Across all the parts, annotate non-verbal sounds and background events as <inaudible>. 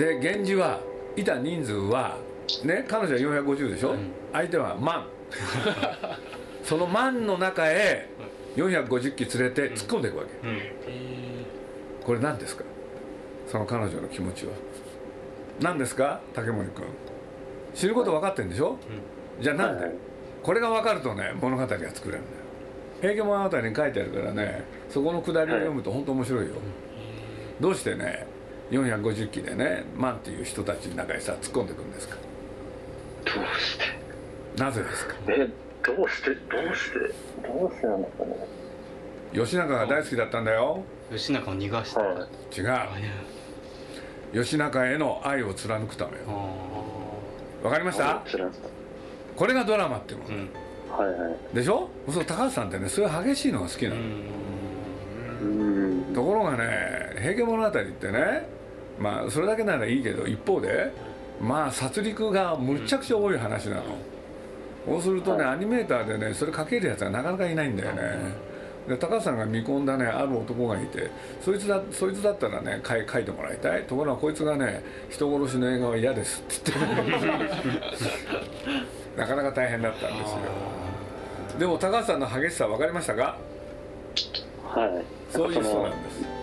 で源氏はいた人数はね彼女は450でしょ、相手は万。<laughs> その万の中へ450機連れて突っ込んでいくわけ、これ何ですか？その彼女の気持ちは。何ですか？竹森君。知ること分かってんでしょ、じゃあなんで、これが分かるとね物語が作れるんだよ。平家物語に書いてあるからねそこのくだりを読むと本当面白いよ、どうしてね450機でね万っていう人たちの中にさ突っ込んでいくんですか？どうして？なぜですか？えどうして？どうして？どうしてなんですかね義仲が大好きだったんだよ。吉中を逃がした、はい。違う。義仲への愛を貫くためよ。わかりました？これがドラマっていうもの、うん。はいはい。でしょ？そう高橋さんってねそういう激しいのが好きなの、うん。ところがね「平家物語」ってねまあそれだけならいいけど一方でまあ殺戮がむっちゃくちゃ多い話なの、そうするとねアニメーターでねそれ書けるやつがなかなかいないんだよね、で高橋さんが見込んだねある男がいてそいつだそいつだったらね書い書いてもらいたい。ところがこいつがね人殺しの映画は嫌ですって言って <laughs> なかなか大変だったんですよ。でも高橋さんの激しさ分かりましたか？はい。そういう人のなんです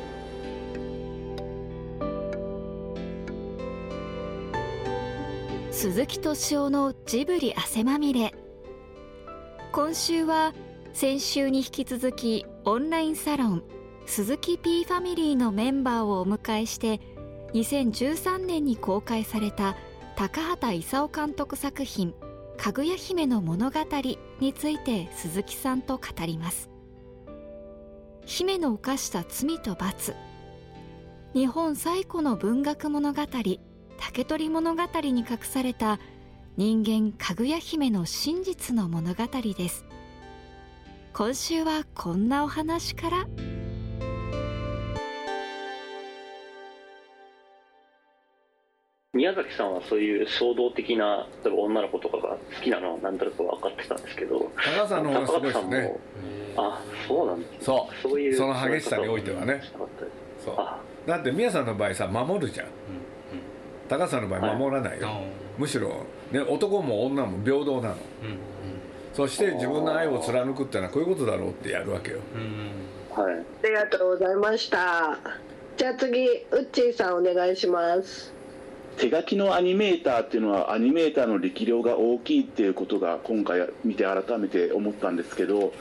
鈴木敏夫のジブリ汗まみれ。今週は先週に引き続きオンラインサロン鈴木 P ファミリーのメンバーをお迎えして2013年に公開された高畑勲監督作品「かぐや姫の物語」について鈴木さんと語ります。姫の犯した罪と罰。日本最古の文学物語竹取物語に隠された人間かぐや姫の真実の物語です。今週はこんなお話から。宮崎さんはそういう衝動的な例えば女の子とかが好きなのは何となく分かってたんですけど。高橋さんの方がすごいですね。高橋さんもあそうなんですね。そう。そういうその激しさにおいてはね。そうあ。だって宮さんの場合さ守るじゃん高橋さんの場合守らないよ、あむしろ、ね、男も女も平等なの。うんそして自分の愛を貫くってのはこういうことだろうってやるわけよ。うんうん。はい。ありがとうございました。じゃあ次ウッチーさんお願いします。手書きのアニメーターっていうのはアニメーターの力量が大きいっていうことが今回見て改めて思ったんですけど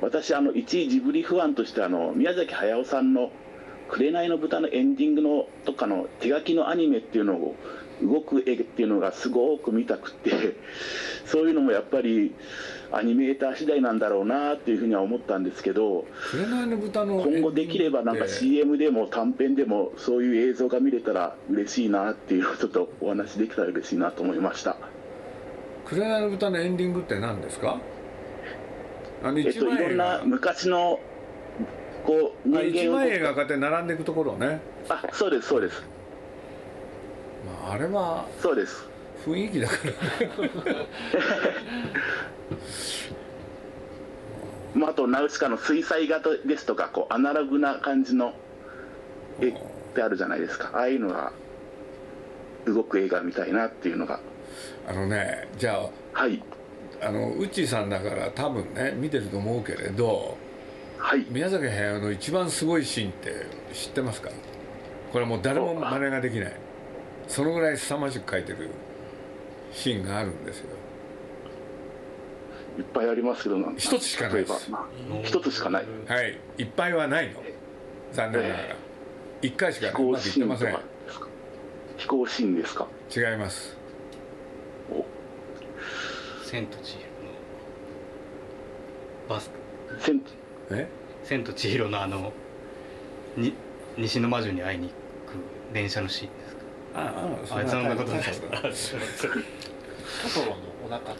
私あの一位ジブリファンとしてあの宮崎駿さんの「紅の豚」のエンディングのとかの手書きのアニメっていうのを動く絵っていうのがすごく見たくて <laughs> そういうのもやっぱりアニメーター次第なんだろうなっていうふうには思ったんですけど紅の豚の今後できればなんか CM でも短編でもそういう映像が見れたら嬉しいなっていうのをちょっとお話できたら嬉しいなと思いました。紅の豚のエンディングって何ですか？あのえっといろんなが昔のこう人間を枚絵がこうやって並んでいくところね、あそうですそうです。まあ、あれはそうです。雰囲気だから。<laughs> まあ、あとナウシカの水彩画ですとかこうアナログな感じの絵ってあるじゃないですか。ああいうのが動く映画みたいなっていうのが。あのねじゃはい。ああのウッチーさんだから多分ね見てると思うけれどはい。宮崎駿の一番すごいシーンって知ってますか？これはもう誰も真似ができない。そのぐらい凄まじく描いてるシーンがあるんですよ。いっぱいありますけど一つしかないです。一つしかない。はい。いっぱいはないの。残念ながら。一回しか飛行うまくいっシーンとてません。かですか？飛行シーンですか？違います。千と千尋のバス。せんえ？千と千尋のあのに西の魔女に会いに行く電車のシーンですか？あああそんなことですない。トトロのお腹とか。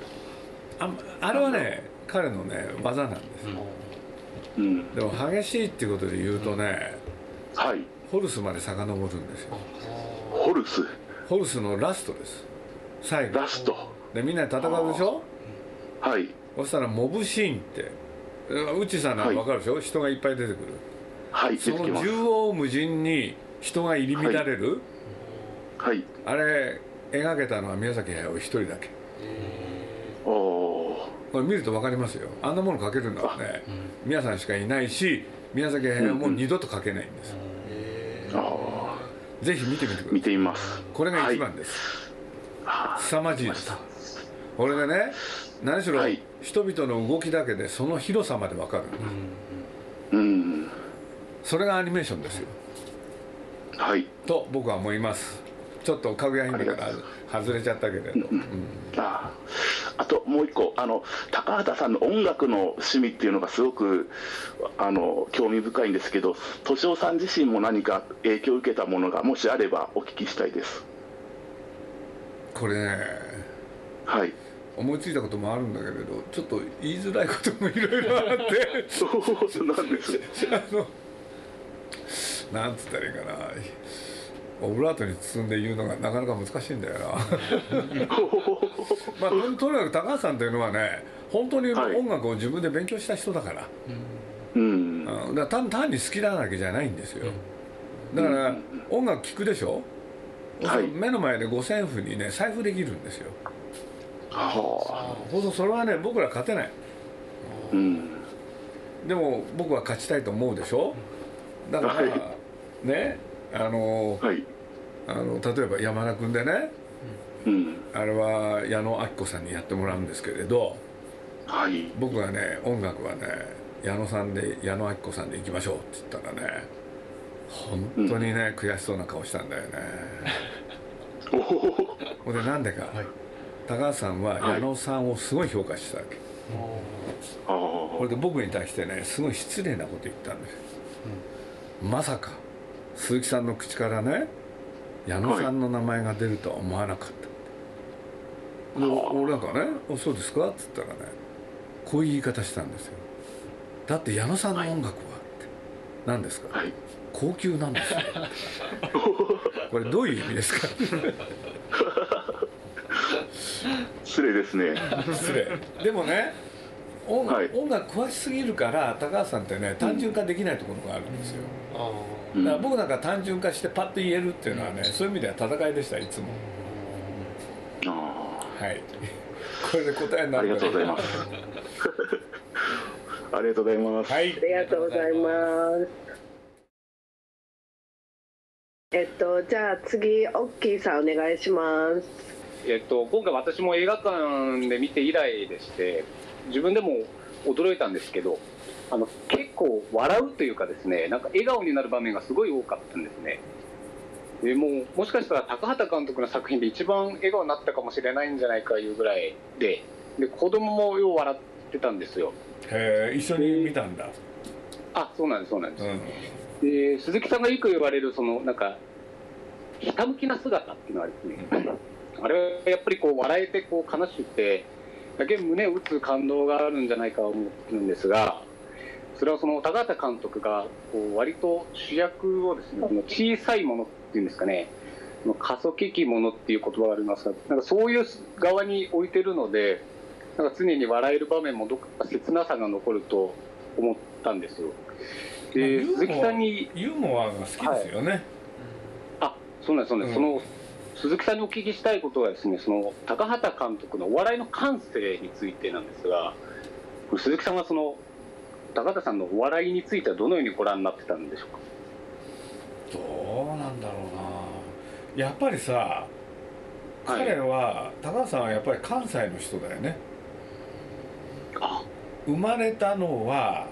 ああれはね彼のね技なんですうん。でも激しいっていうことで言うとねはい。ホルスまで遡るんですよ。ホルス？ホルスのラストです。最後。ラスト。でみんなで戦うでしょ？はい。そしたらモブシーンってうっちーさんなんか分かるでしょ、人がいっぱい出てくる。はいその縦横無尽に人が入り乱れる、はい。あれ描けたのは宮崎駿一人だけ。おおこれ見ると分かりますよ。あんなもの描けるのはね。宮さんしかいないし宮崎駿も二度と描けないんです、ー。あぜひ見てみてください。てみます。これが一番はい。です、あ凄まじいですこれでね何しろ、はい。人々の動きだけでその広さまで分かる。うん。それがアニメーションですよ。はい。と僕は思います。ちょっとかぐや姫から外れちゃったけれど、うん。あ。あともう一個あの高畑さんの音楽の趣味っていうのがすごくあの興味深いんですけど敏夫さん自身も何か影響を受けたものがもしあればお聞きしたいです。これねはい思いついたこともあるんだけれどちょっと言いづらいこともいろいろあって。そうなんですあのなんつったらいいかな。オブラートに包んで言うのがなかなか難しいんだよな。<laughs> まあととにかく高橋さんというのはね本当にはい。音楽を自分で勉強した人だから,、うん。うん、だ単単に好きなわけじゃないんですよ。だから音楽聴くでしょ、はい。目の前で五線譜にね財布できるんですよはほんとそれはね僕ら勝てない。あうん。でも僕は勝ちたいと思うでしょ？だから、はい。ねあのはい。あの例えば山田君でねうん。あれは矢野明子さんにやってもらうんですけれどはい。僕がね音楽はね矢野さんで矢野明子さんで行きましょうって言ったらね本当にね、悔しそうな顔したんだよね。<laughs> おおほんでなんでか、高橋さんは矢野さんをすごい評価してたわけ。あこれで僕に対してねすごい失礼なこと言ったんです、まさか鈴木さんの口からね矢野さんの名前が出るとは思わなかった、で俺なんかね「おそうですか?」っつったらねこういう言い方したんですよ。だって矢野さんの音楽はって。何ですか、はい。高級なんですよ。<laughs> これどういう意味ですか？失礼ですね。失礼。でもね音,、はい。音楽詳しすぎるから高橋さんってね単純化できないところがあるんですよ、うん。だから僕なんか単純化してパッと言えるっていうのはねそういう意味では戦いでしたいつも。あはい。これで答えになるあありがとうございます。ありがとうございます。はい。ありがとうございます。えっと、じゃあ次、オッキーさんお願いします。えっと、今回私も映画館で見て以来でして自分でも驚いたんですけどあの結構笑うというかですねなんか笑顔になる場面がすごい多かったんですね。でもうもしかしたら高畑監督の作品で一番笑顔になったかもしれないんじゃないかいうぐらいでで子供もよう笑ってたんですよ。へえ一緒に見たんだ。あそうなんですそうなんです、うん。で鈴木さんがよく言われるそのなんかひたむきな姿っていうのはですね、あれはやっぱりこう笑えてこう悲しくてだけ胸を打つ感動があるんじゃないかと思うんですがそれはその高畑監督がこう割と主役をですねその小さいものっていうんですかね過疎ききものっていう言葉がありますがなんかそういう側に置いてるのでなんか常に笑える場面もどっか切なさが残ると思ったんですよ。でまあ鈴木さんにユーモアが好きですよね、あそうなんですそうなんです、うん。その鈴木さんにお聞きしたいことはですねその高畑監督のお笑いの感性についてなんですが鈴木さんはその高畑さんのお笑いについてはどのようにご覧になってたんでしょうか？どうなんだろうな。やっぱりさ、はい。彼は高橋さんはやっぱり関西の人だよね。あ。生まれたのは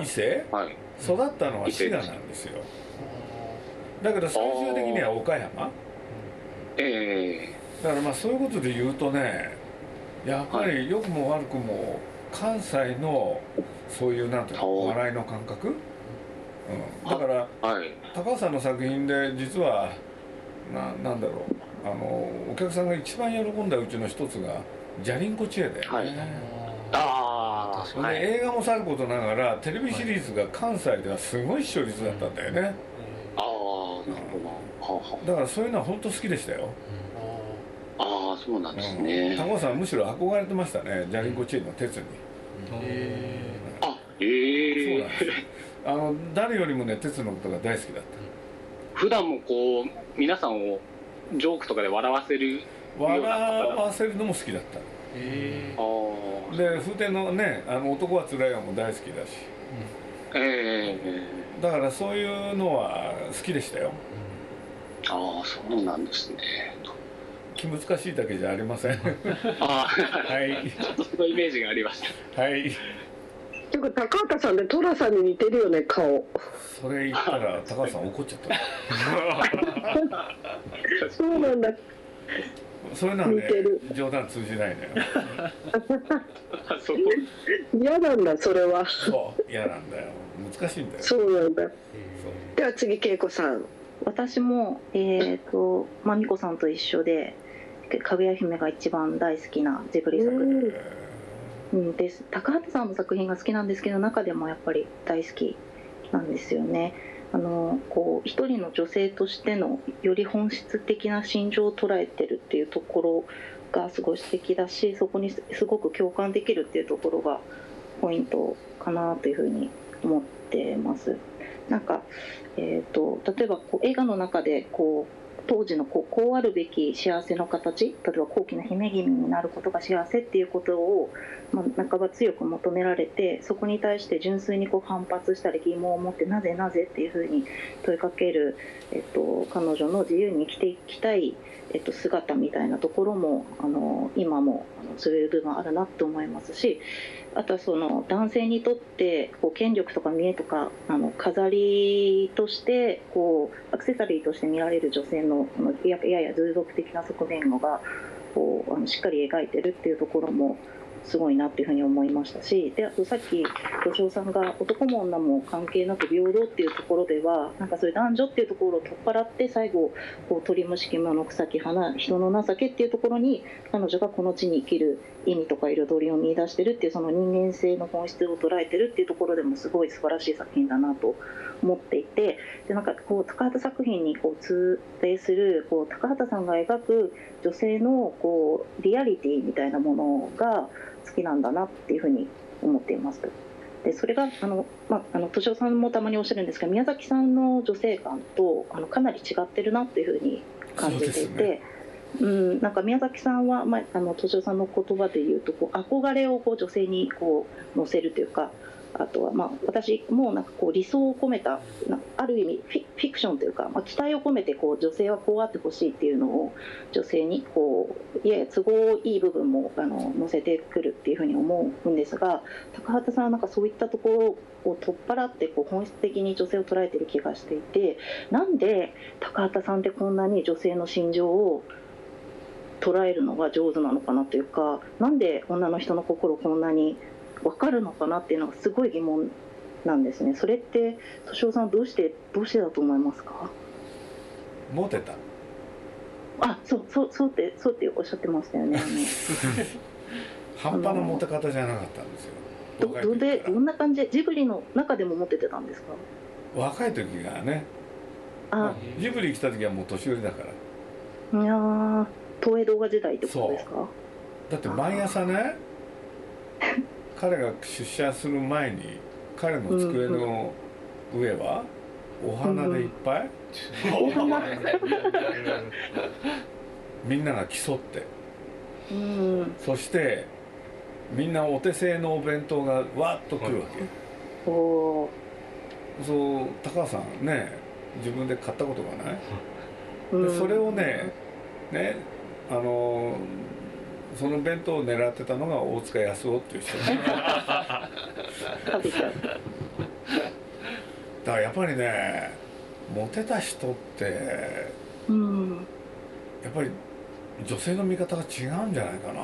伊勢？はい。育ったのは滋賀なんですよ。だけど最終的には岡山えだからまあそういうことで言うとねやっぱり良くも悪くも関西のそういうなんていうのお笑いの感覚、うん、だからえはい。高橋さんの作品で実はななんだろう。あのお客さんが一番喜んだうちの一つが「じゃりんこ知恵」だよね、はい。ああそれはいで映画もさることながらテレビシリーズが関西ではすごい視聴率だったんだよね。ああなるほどだからそういうのは本当好きでしたよ、あああそうなんですうん。ね、高橋さんはむしろ憧れてましたね。じゃりんこ知恵の鉄に。あそうええなんです。よあの誰よりもね鉄のことが大好きだっ普段もこう皆さんをジョークとかで笑わせる笑わせるのも好きだった。へえで風天のねあの男はつらいよも大好きだし、ええ。だからそういうのは好きでしたよ、ああそうなんですね。気難しいだけじゃありません。ああはい。ちょっとそのイメージがありました。はい。ていうか高畑さんで寅さんに似てるよね顔。それ言ったら高橋さん怒っちゃった。<laughs> そうなんだ。それなんで似てる。冗談通じないのよ。そう。嫌なんだそれは。そう嫌なんだよ。難しいんだよ。そうなんだ。では次恵子さん私もえっ、とまみこさんと一緒で「かぐや姫」が一番大好きなジブリ作品うんです。高畑さんの作品が好きなんですけど中でもやっぱり大好きなんですよね。あのこう一人の女性としてのより本質的な心情を捉えてるっていうところがすごい素敵だしそこにすごく共感できるっていうところがポイントかなというふうに思ってます。なんか、えー、と例えばこう映画の中でこう当時のこうこうあるべき幸せの形例えば高貴な姫君になることが幸せっていうことを、まあ、半ば強く求められてそこに対して純粋にこう反発したり疑問を持ってなぜなぜっていうふうに問いかける、えっと、彼女の自由に生きていきたい、えっと、姿みたいなところもあの今もあのそういう部分あるなって思いますしあとはその男性にとってこう権力とか見栄とかあの飾りとしてこうアクセサリーとして見られる女性ののややや従属的な側面がこうあのしっかり描いてるっていうところもすごいなっていうふうに思いましたしであとさっき土生さんが男も女も関係なく平等っていうところではなんかそういう男女っていうところを取っ払って最後こう鳥虫獣の草木花人の情けっていうところに彼女がこの地に生きる意味とか彩りを見出してるっていうその人間性の本質を捉えてるっていうところでもすごい素晴らしい作品だなと思っていてでなんかこう高畑作品にこう通底するこう高畑さんが描く女性のこうリアリティみたいなものが好きなんだなっていうふうに思っています。でそれがあの、まあ、あの敏夫さんもたまにおっしゃるんですが宮崎さんの女性感とあのかなり違ってるなっていうふうに感じていて。う、ん、なんか宮崎さんは、まあ、あの敏夫さんの言葉で言うとこう憧れをこう女性にこう乗せるというかあとは、まあ、私もなんかこう理想を込めたある意味フィフィクションというか、まあ、期待を込めてこう女性はこうあってほしいっていうのを女性にこういやや都合いい部分もあの乗せてくるっていうふうに思うんですが高畑さんはなんかそういったところを取っ払ってこう本質的に女性を捉えてる気がしていてなんで高畑さんってこんなに女性の心情を捉えるのが上手なのかなというかなんで女の人の心をこんなに分かるのかなっていうのがすごい疑問なんですね。それって敏夫さんどうしてどうしてだと思いますか？モテた？あそうそうそうってそうっておっしゃってましたよね。<laughs> 半端なモテ方じゃなかったんですよ。どどでどんな感じ？でジブリの中でもモテてたんですか？若い時がね。あ。ジブリ来た時はもう年寄りだから。いやー東映動画時代ってことですか？だって毎朝ね <laughs> 彼が出社する前に彼の机の上はお花でいっぱい、みんなが競って。うん。そしてみんなお手製のお弁当がわっと来るわけ、おおそう高橋さんね自分で買ったことがない、うん。でそれをねねあのその弁当を狙ってたのが大塚康夫っていう人 <laughs> だからやっぱりねモテた人ってうん。やっぱり女性の見方が違うんじゃないかな。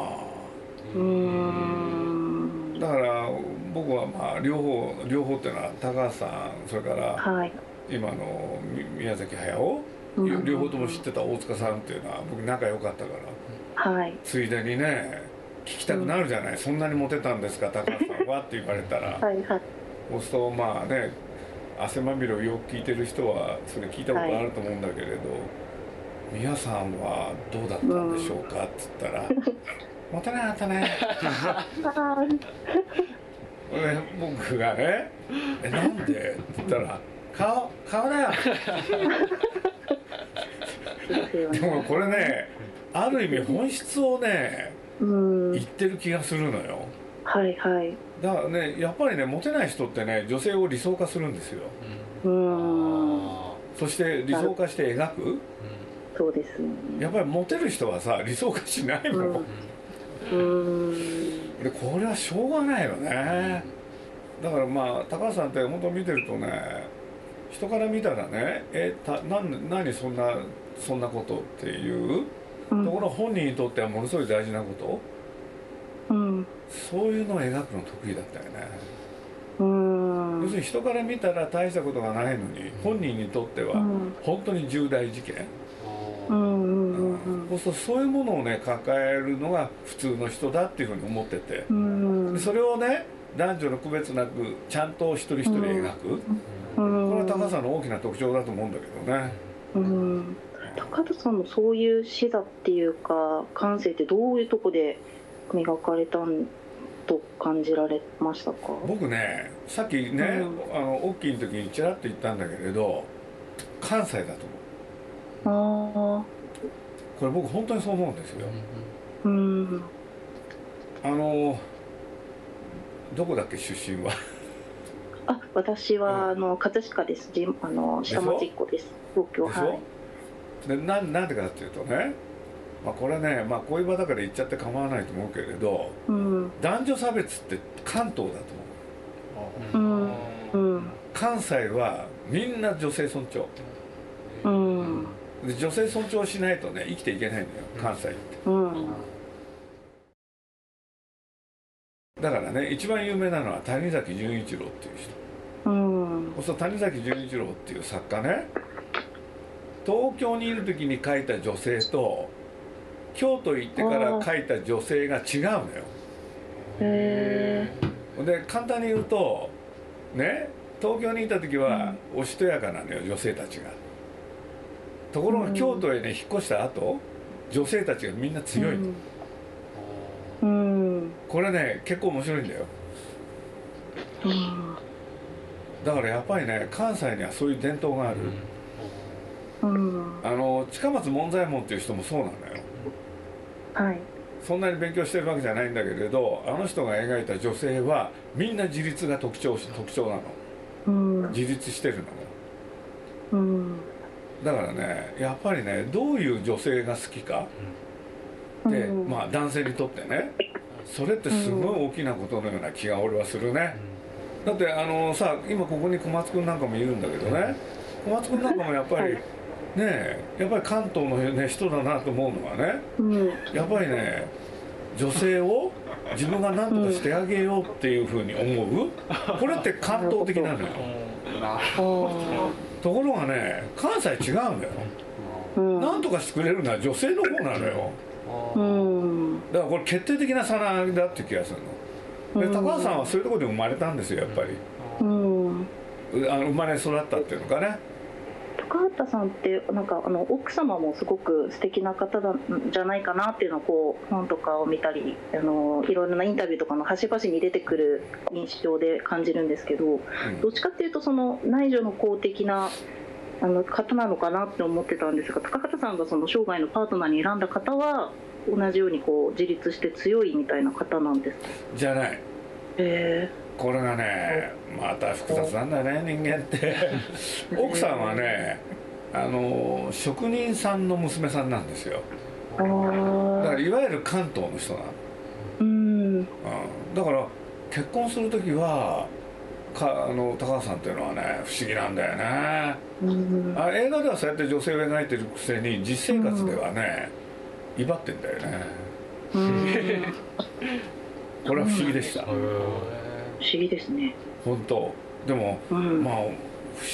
うん。だから僕はまあ両方両方っていうのは高橋さんそれからはい。今のみ宮崎駿うん。両方とも知ってた大塚さんっていうのは僕仲良かったからはい。ついでにね聞きたくなるじゃない、そんなにモテたんですか？高橋さんはって言われたら、はいはい。そうするとまあね汗まみれをよく聞いてる人はそれ聞いたことあると思うんだけれど、宮さんはどうだったんでしょうかっつったら「<laughs> モテなかったね」で僕がね「えなんで?」って言ったら「顔顔だよ」<laughs> でもこれねある意味本質をねうん。言ってる気がするのよ。はいはい。だからねやっぱりねモテない人ってね女性を理想化するんですよ。うん。そして理想化して描く。そうですね。やっぱりモテる人はさ理想化しないもん、うん。でこれはしょうがないよね。だからまあ高橋さんって本当見てるとね人から見たらねえたなん何そんなそんなことっていう、ところが本人にとってはものすごい大事なこと、うん。そういうのを描くの得意だったよね、うん。要するに人から見たら大したことがないのに本人にとっては本当に重大事件、そうするとそういうものをね抱えるのが普通の人だっていうふうに思ってて、うん。でそれをね男女の区別なくちゃんと一人一人描く、うん。これは高橋さんの大きな特徴だと思うんだけどね。うん高田さんのそういう視座っていうか感性ってどういうとこで磨かれたんと感じられましたか？僕ねさっきね、あの大きい時にちらっと言ったんだけれど関西だと思う。ああこれ僕本当にそう思うんですよ。うん。あのどこだっけ出身は？あ私はあの葛飾です。じあの下町っ子です。東京はいでなんなんでかっていうとね、まあ、これね、まあ、こういう場だから言っちゃって構わないと思うけれどうん。男女差別って関東だと思う。うん。うん。関西はみんな女性尊重。うん。で女性尊重しないとね生きていけないんだよ関西って。うん。だからね一番有名なのは谷崎潤一郎っていう人。うん。そう谷崎潤一郎っていう作家ね東京にいる時に書いた女性と京都行ってから書いた女性が違うのよ。へで簡単に言うとね東京にいた時はおしとやかなのよ女性たちが。ところが京都へね引っ越した後女性たちがみんな強いの、うん。これね結構面白いんだよ。うん。だからやっぱりね関西にはそういう伝統がある、うん。あの近松門左衛門っていう人もそうなのよ。はい。そんなに勉強してるわけじゃないんだけれどあの人が描いた女性はみんな自立が特徴特徴なの。うん。自立してるのうん。だからねやっぱりねどういう女性が好きかって、うん。まあ男性にとってねそれってすごい大きなことのような気が俺はするね、だってあのさ今ここに小松君なんかもいるんだけどね。小松君なんかもやっぱり、ねえやっぱり関東の、ね、人だなと思うのはねうん。やっぱりね女性を自分が何とかしてあげようっていうふうに思う？これって関東的なのよ。ところがね関西違うんだよ。うん。何とかしてくれるのは女性の方なのよ。うん。だからこれ決定的な差なんだって気がするの。で高橋さんはそういうところで生まれたんですよやっぱり。うん。うあの生まれ育ったっていうのかね高畑さんってなんかあの奥様もすごく素敵な方だじゃないかなっていうのをこう本とかを見たりあのいろいろなインタビューとかの端々に出てくる印象で感じるんですけど、どっちかっていうとその内助の公的なあの方なのかなって思ってたんですが高畑さんがその生涯のパートナーに選んだ方は同じようにこう自立して強いみたいな方なんですか？じゃない。へえこれがねまた複雑なんだよね人間って。<laughs> 奥さんはねあの職人さんの娘さんなんですよ。あだあからいわゆる関東の人なの、うん。うん、だから結婚する時はかあの高橋さんっていうのはね不思議なんだよね。うん。あ映画ではそうやって女性を描いてるくせに実生活ではね、威張ってんだよね。うん。<laughs> これは不思議でした、不思議ですね。本当。でも、うん。まあ不思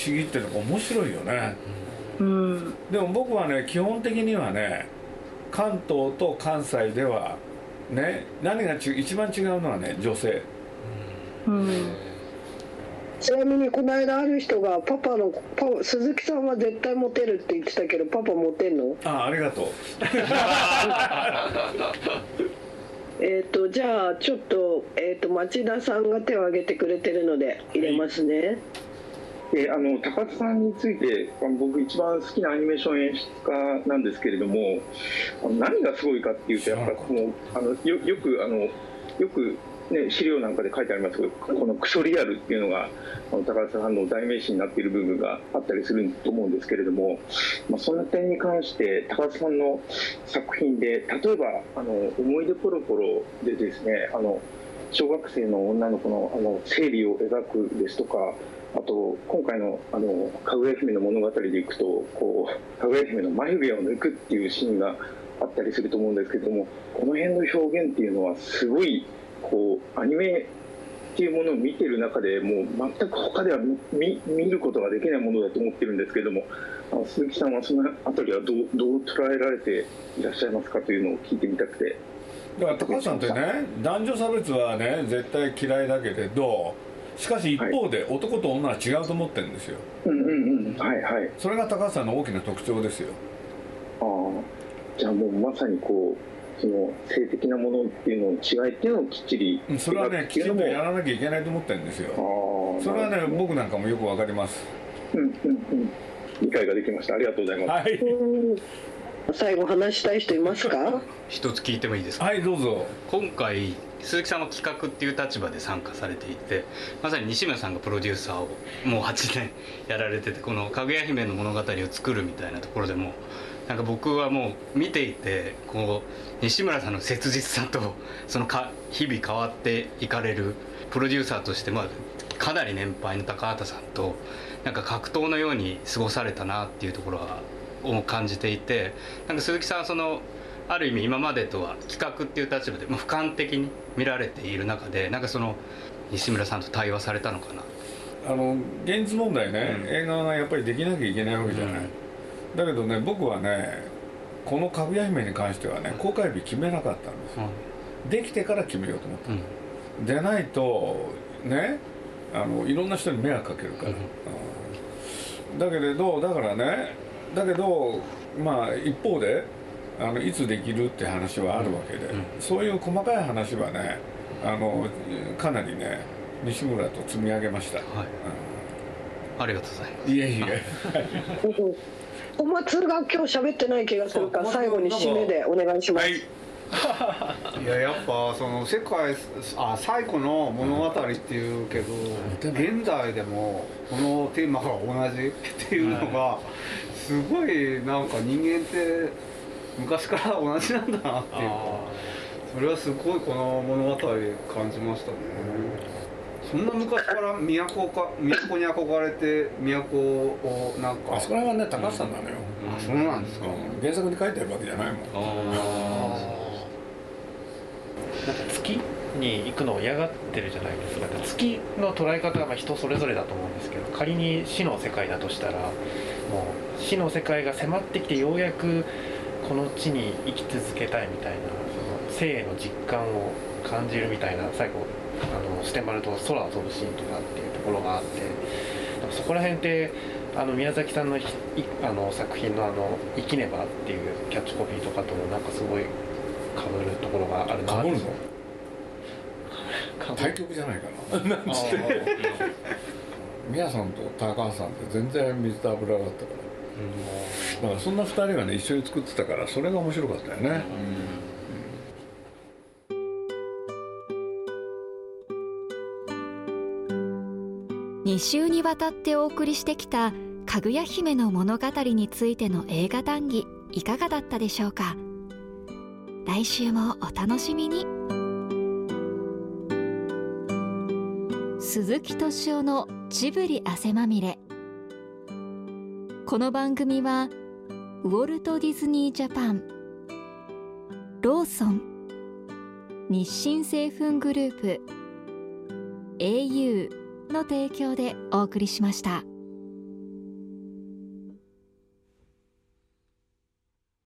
議っていうのが面白いよね。うん。でも僕はね基本的にはね関東と関西ではね何がち一番違うのはね女性。うん。ちなみにこの間ある人がパパのパ鈴木さんは絶対モテるって言ってたけどパパモテんの？あありがとう <laughs> えっ、とじゃあちょっと,、えー、と町田さんが手を挙げてくれてるので入れますね。えあの高津さんについて僕一番好きなアニメーション演出家なんですけれども何がすごいかっていうとやっぱもうあのよよくあのよくね、資料なんかで書いてあります。けどこのクソリアルっていうのが高津さんの代名詞になっている部分があったりすると思うんですけれども、まあ、その点に関して高津さんの作品で例えばあの「思い出ポロポロ」でですねあの小学生の女の子のあの生理を描くですとかあと今回のあのかぐや姫の物語でいくとこうかぐや姫の眉毛を抜くっていうシーンがあったりすると思うんですけどもこの辺の表現っていうのはすごいこうアニメっていうものを見てる中でもう全く他では見見ることができないものだと思ってるんですけれども鈴木さんはその辺りはどうどう捉えられていらっしゃいますかというのを聞いてみたくて。だから高橋さんってね男女差別はね絶対嫌いだけれどしかし一方で男と女は違うと思ってるんですよ、うんうんうん。はいはい。それが高橋さんの大きな特徴ですよ。ああ。じゃあもうまさにこうその性的なものっていうのの違いっていうのをきっちりそれはねきちんとやらなきゃいけないと思ってるんですよ。それはね僕なんかもよくわかります。うんうんうん。理解ができました。ありがとうございます、はい最後話したい人いますか？一つ聞いてもいいですか？はいどうぞ。今回鈴木さんは企画っていう立場で参加されていてまさに西村さんがプロデューサーをもう8年やられててこの「かぐや姫」の物語を作るみたいなところでもなんか僕はもう見ていてこう西村さんの切実さとそのか日々変わっていかれるプロデューサーとして、まあ、かなり年配の高畑さんとなんか格闘のように過ごされたなっていうところはを感じていてなんか鈴木さんはそのある意味今までとは企画っていう立場で、まあ、俯瞰的に見られている中でなんかその西村さんと対話されたのかな？あの現実問題ね、うん、映画がやっぱりできなきゃいけないわけじゃない、うん、だけどね僕はねこの「かぐや姫」に関してはね公開日決めなかったんですよ、うん、できてから決めようと思った、でないとねあのいろんな人に迷惑かけるから、だけれどだからねだけどまあ一方であのいつできるって話はあるわけで、うん、そういう細かい話はねあのかなりね西村と積み上げました、はい。うん、ありがとうございます。いえいえ。お松が今日喋ってない気がするから最後に締めでお願いします、はい。いややっぱその世界あ最古の物語っていうけど、現代でもこのテーマが同じっていうのがすごいなんか人間って昔から同じなんだなっていう。それはすごいこの物語感じましたね。そんな昔から都か都に憧れて都をなんか。あそこら辺はね高橋さんなのよ、あそうなんですか、原作に書いてあるわけじゃないもん。あなんか月に行くのを嫌がってるじゃないですか。月の捉え方は人それぞれだと思うんですけど仮に死の世界だとしたらもう死の世界が迫ってきてようやくこの地に生き続けたいみたいなその生への実感を感じるみたいな最後あのステマルと空を飛ぶシーンとかっていうところがあってそこら辺ってあの宮崎さんのあの作品のあの「生きねば」っていうキャッチコピーとかともなんかすごいかぶるところがあるな <laughs> 対局じゃないかな <laughs> なんつって宮さんと高橋さんって全然水と油だったから。だからそんな2人がね一緒に作ってたからそれが面白かったよね、2週にわたってお送りしてきた「かぐや姫の物語」についての映画談義いかがだったでしょうか？来週もお楽しみに鈴木敏夫のジブリ汗まみれこの番組はウォルト・ディズニー・ジャパンローソン日清製粉グループ au の提供でお送りしました。